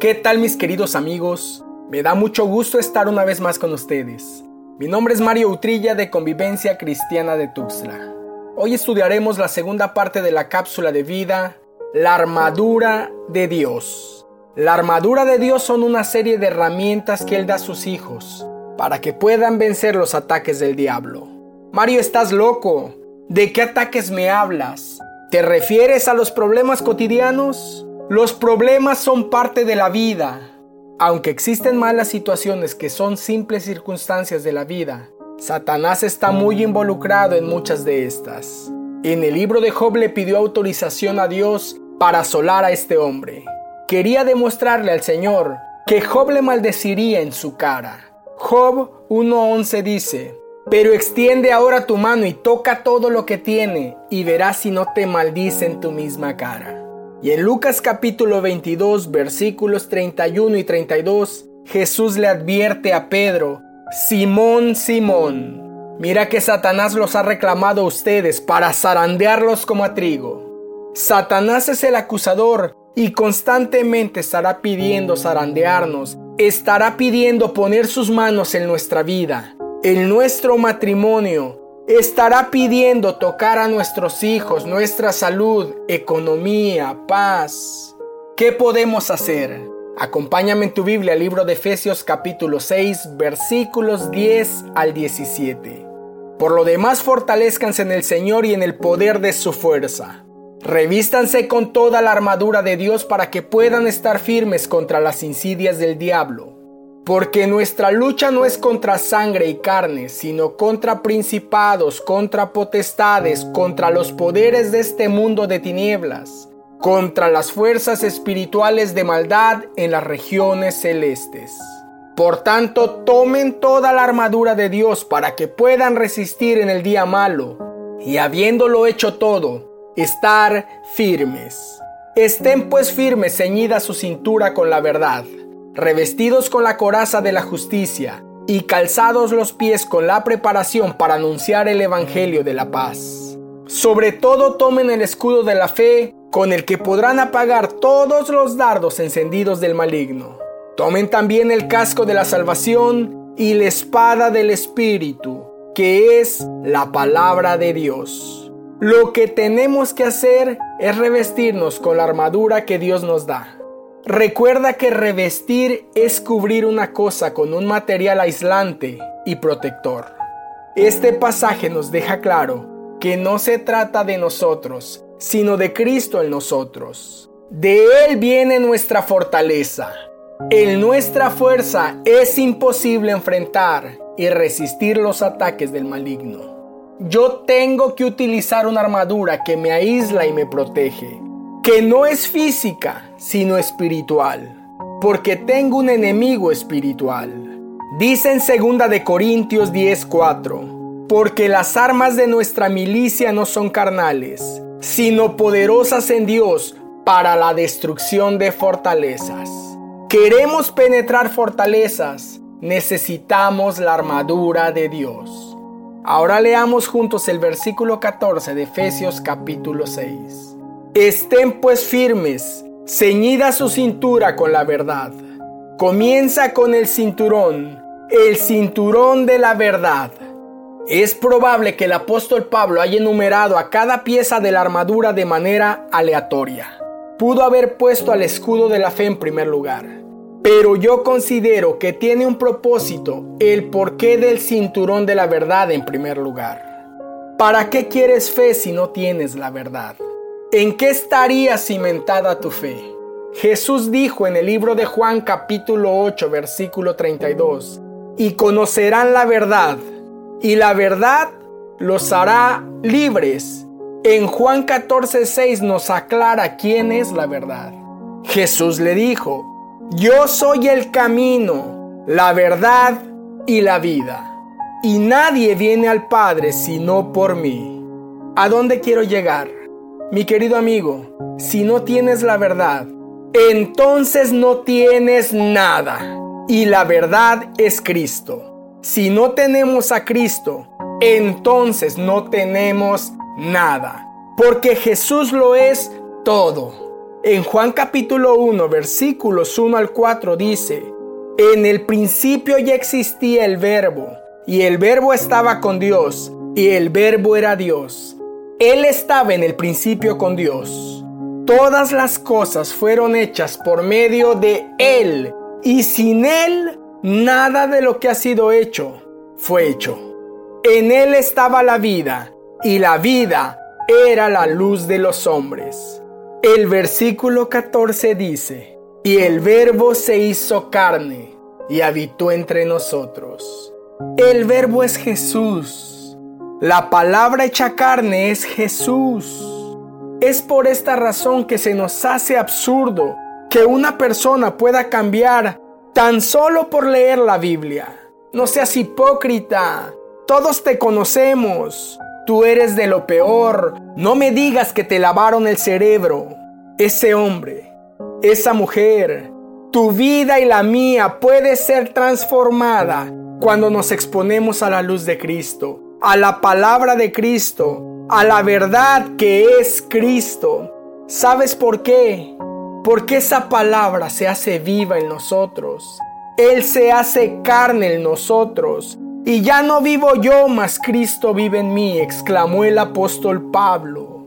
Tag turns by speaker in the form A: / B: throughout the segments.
A: ¿Qué tal mis queridos amigos? Me da mucho gusto estar una vez más con ustedes. Mi nombre es Mario Utrilla de Convivencia Cristiana de Tuxtla. Hoy estudiaremos la segunda parte de la cápsula de vida, la armadura de Dios. La armadura de Dios son una serie de herramientas que Él da a sus hijos para que puedan vencer los ataques del diablo. Mario, estás loco. ¿De qué ataques me hablas? ¿Te refieres a los problemas cotidianos? Los problemas son parte de la vida. Aunque existen malas situaciones que son simples circunstancias de la vida, Satanás está muy involucrado en muchas de estas. En el libro de Job le pidió autorización a Dios para asolar a este hombre. Quería demostrarle al Señor que Job le maldeciría en su cara. Job 1.11 dice, pero extiende ahora tu mano y toca todo lo que tiene, y verás si no te maldice en tu misma cara. Y en Lucas capítulo 22 versículos 31 y 32, Jesús le advierte a Pedro, Simón, Simón, mira que Satanás los ha reclamado a ustedes para zarandearlos como a trigo. Satanás es el acusador y constantemente estará pidiendo zarandearnos, estará pidiendo poner sus manos en nuestra vida, en nuestro matrimonio, estará pidiendo tocar a nuestros hijos, nuestra salud, economía, paz. ¿Qué podemos hacer? Acompáñame en tu Biblia, libro de Efesios capítulo 6, versículos 10 al 17. Por lo demás, fortalezcanse en el Señor y en el poder de su fuerza. Revístanse con toda la armadura de Dios para que puedan estar firmes contra las insidias del diablo porque nuestra lucha no es contra sangre y carne, sino contra principados, contra potestades, contra los poderes de este mundo de tinieblas, contra las fuerzas espirituales de maldad en las regiones celestes. Por tanto, tomen toda la armadura de Dios para que puedan resistir en el día malo, y habiéndolo hecho todo, estar firmes. Estén pues firmes ceñida su cintura con la verdad revestidos con la coraza de la justicia y calzados los pies con la preparación para anunciar el Evangelio de la paz. Sobre todo tomen el escudo de la fe con el que podrán apagar todos los dardos encendidos del maligno. Tomen también el casco de la salvación y la espada del Espíritu, que es la palabra de Dios. Lo que tenemos que hacer es revestirnos con la armadura que Dios nos da. Recuerda que revestir es cubrir una cosa con un material aislante y protector. Este pasaje nos deja claro que no se trata de nosotros, sino de Cristo en nosotros. De Él viene nuestra fortaleza. En nuestra fuerza es imposible enfrentar y resistir los ataques del maligno. Yo tengo que utilizar una armadura que me aísla y me protege que no es física, sino espiritual, porque tengo un enemigo espiritual. Dice en 2 de Corintios 10:4, porque las armas de nuestra milicia no son carnales, sino poderosas en Dios para la destrucción de fortalezas. Queremos penetrar fortalezas, necesitamos la armadura de Dios. Ahora leamos juntos el versículo 14 de Efesios capítulo 6. Estén pues firmes, ceñida su cintura con la verdad. Comienza con el cinturón, el cinturón de la verdad. Es probable que el apóstol Pablo haya enumerado a cada pieza de la armadura de manera aleatoria. Pudo haber puesto al escudo de la fe en primer lugar. Pero yo considero que tiene un propósito el porqué del cinturón de la verdad en primer lugar. ¿Para qué quieres fe si no tienes la verdad? ¿En qué estaría cimentada tu fe? Jesús dijo en el libro de Juan capítulo 8 versículo 32, y conocerán la verdad, y la verdad los hará libres. En Juan 14 6 nos aclara quién es la verdad. Jesús le dijo, yo soy el camino, la verdad y la vida, y nadie viene al Padre sino por mí. ¿A dónde quiero llegar? Mi querido amigo, si no tienes la verdad, entonces no tienes nada. Y la verdad es Cristo. Si no tenemos a Cristo, entonces no tenemos nada. Porque Jesús lo es todo. En Juan capítulo 1, versículos 1 al 4 dice, En el principio ya existía el verbo, y el verbo estaba con Dios, y el verbo era Dios. Él estaba en el principio con Dios. Todas las cosas fueron hechas por medio de Él, y sin Él nada de lo que ha sido hecho fue hecho. En Él estaba la vida, y la vida era la luz de los hombres. El versículo 14 dice, y el verbo se hizo carne y habitó entre nosotros. El verbo es Jesús. La palabra hecha carne es Jesús. Es por esta razón que se nos hace absurdo que una persona pueda cambiar tan solo por leer la Biblia. No seas hipócrita. Todos te conocemos. Tú eres de lo peor. No me digas que te lavaron el cerebro. Ese hombre, esa mujer, tu vida y la mía puede ser transformada cuando nos exponemos a la luz de Cristo, a la palabra de Cristo, a la verdad que es Cristo. ¿Sabes por qué? Porque esa palabra se hace viva en nosotros. Él se hace carne en nosotros y ya no vivo yo, mas Cristo vive en mí, exclamó el apóstol Pablo.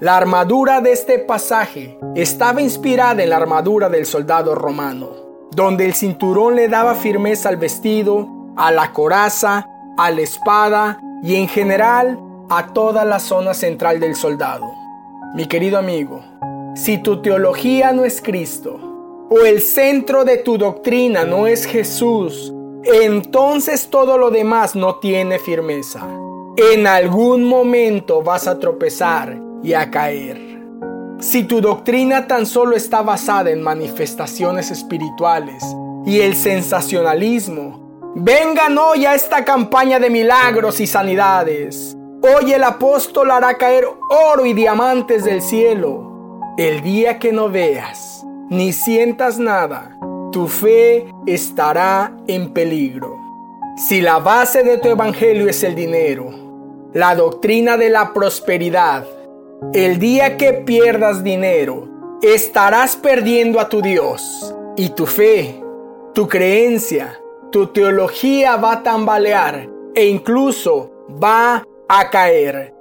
A: La armadura de este pasaje estaba inspirada en la armadura del soldado romano, donde el cinturón le daba firmeza al vestido, a la coraza, a la espada y en general a toda la zona central del soldado. Mi querido amigo, si tu teología no es Cristo, o el centro de tu doctrina no es Jesús, entonces todo lo demás no tiene firmeza. En algún momento vas a tropezar y a caer. Si tu doctrina tan solo está basada en manifestaciones espirituales y el sensacionalismo, vengan hoy a esta campaña de milagros y sanidades. Hoy el apóstol hará caer oro y diamantes del cielo. El día que no veas ni sientas nada, tu fe estará en peligro. Si la base de tu evangelio es el dinero, la doctrina de la prosperidad, el día que pierdas dinero, estarás perdiendo a tu Dios y tu fe, tu creencia, tu teología va a tambalear e incluso va a caer.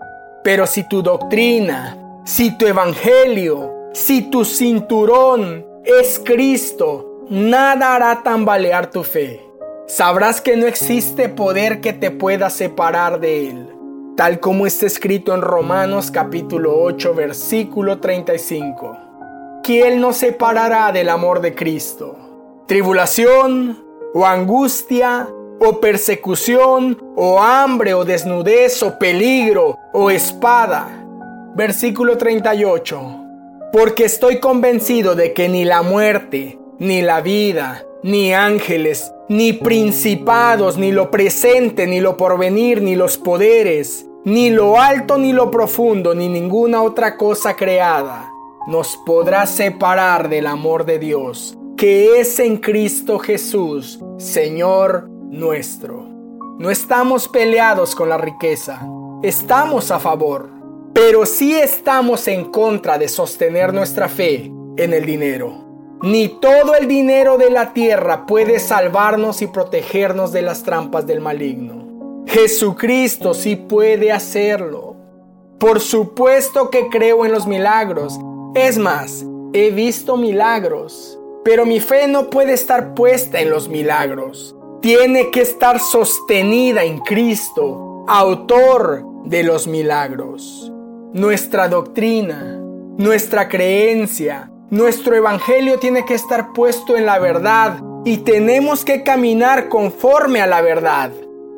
A: Pero si tu doctrina, si tu evangelio, si tu cinturón es Cristo, nada hará tambalear tu fe. Sabrás que no existe poder que te pueda separar de Él, tal como está escrito en Romanos capítulo 8 versículo 35. ¿Quién nos separará del amor de Cristo? ¿Tribulación o angustia o persecución o hambre o desnudez o peligro o espada? Versículo 38. Porque estoy convencido de que ni la muerte, ni la vida, ni ángeles, ni principados, ni lo presente, ni lo porvenir, ni los poderes, ni lo alto, ni lo profundo, ni ninguna otra cosa creada nos podrá separar del amor de Dios, que es en Cristo Jesús, Señor nuestro. No estamos peleados con la riqueza, estamos a favor, pero sí estamos en contra de sostener nuestra fe en el dinero. Ni todo el dinero de la tierra puede salvarnos y protegernos de las trampas del maligno. Jesucristo sí puede hacerlo. Por supuesto que creo en los milagros. Es más, he visto milagros. Pero mi fe no puede estar puesta en los milagros. Tiene que estar sostenida en Cristo, autor de los milagros. Nuestra doctrina, nuestra creencia, nuestro evangelio tiene que estar puesto en la verdad y tenemos que caminar conforme a la verdad,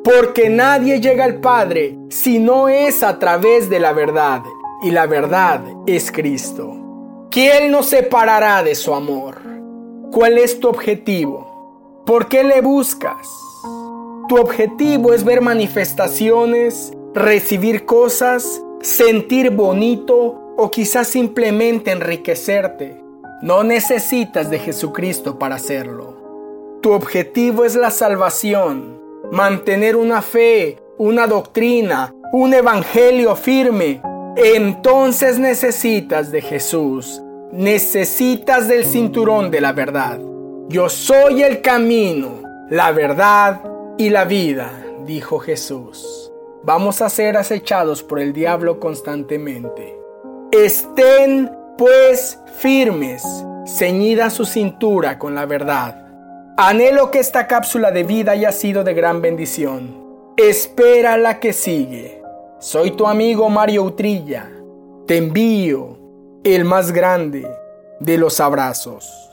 A: porque nadie llega al Padre si no es a través de la verdad, y la verdad es Cristo. ¿Quién nos separará de su amor? ¿Cuál es tu objetivo? ¿Por qué le buscas? Tu objetivo es ver manifestaciones, recibir cosas, sentir bonito o quizás simplemente enriquecerte. No necesitas de Jesucristo para hacerlo. Tu objetivo es la salvación, mantener una fe, una doctrina, un evangelio firme. Entonces necesitas de Jesús. Necesitas del cinturón de la verdad. Yo soy el camino, la verdad y la vida, dijo Jesús. Vamos a ser acechados por el diablo constantemente. Estén pues firmes, ceñida su cintura con la verdad. Anhelo que esta cápsula de vida haya sido de gran bendición. Espera la que sigue. Soy tu amigo Mario Utrilla. Te envío el más grande de los abrazos.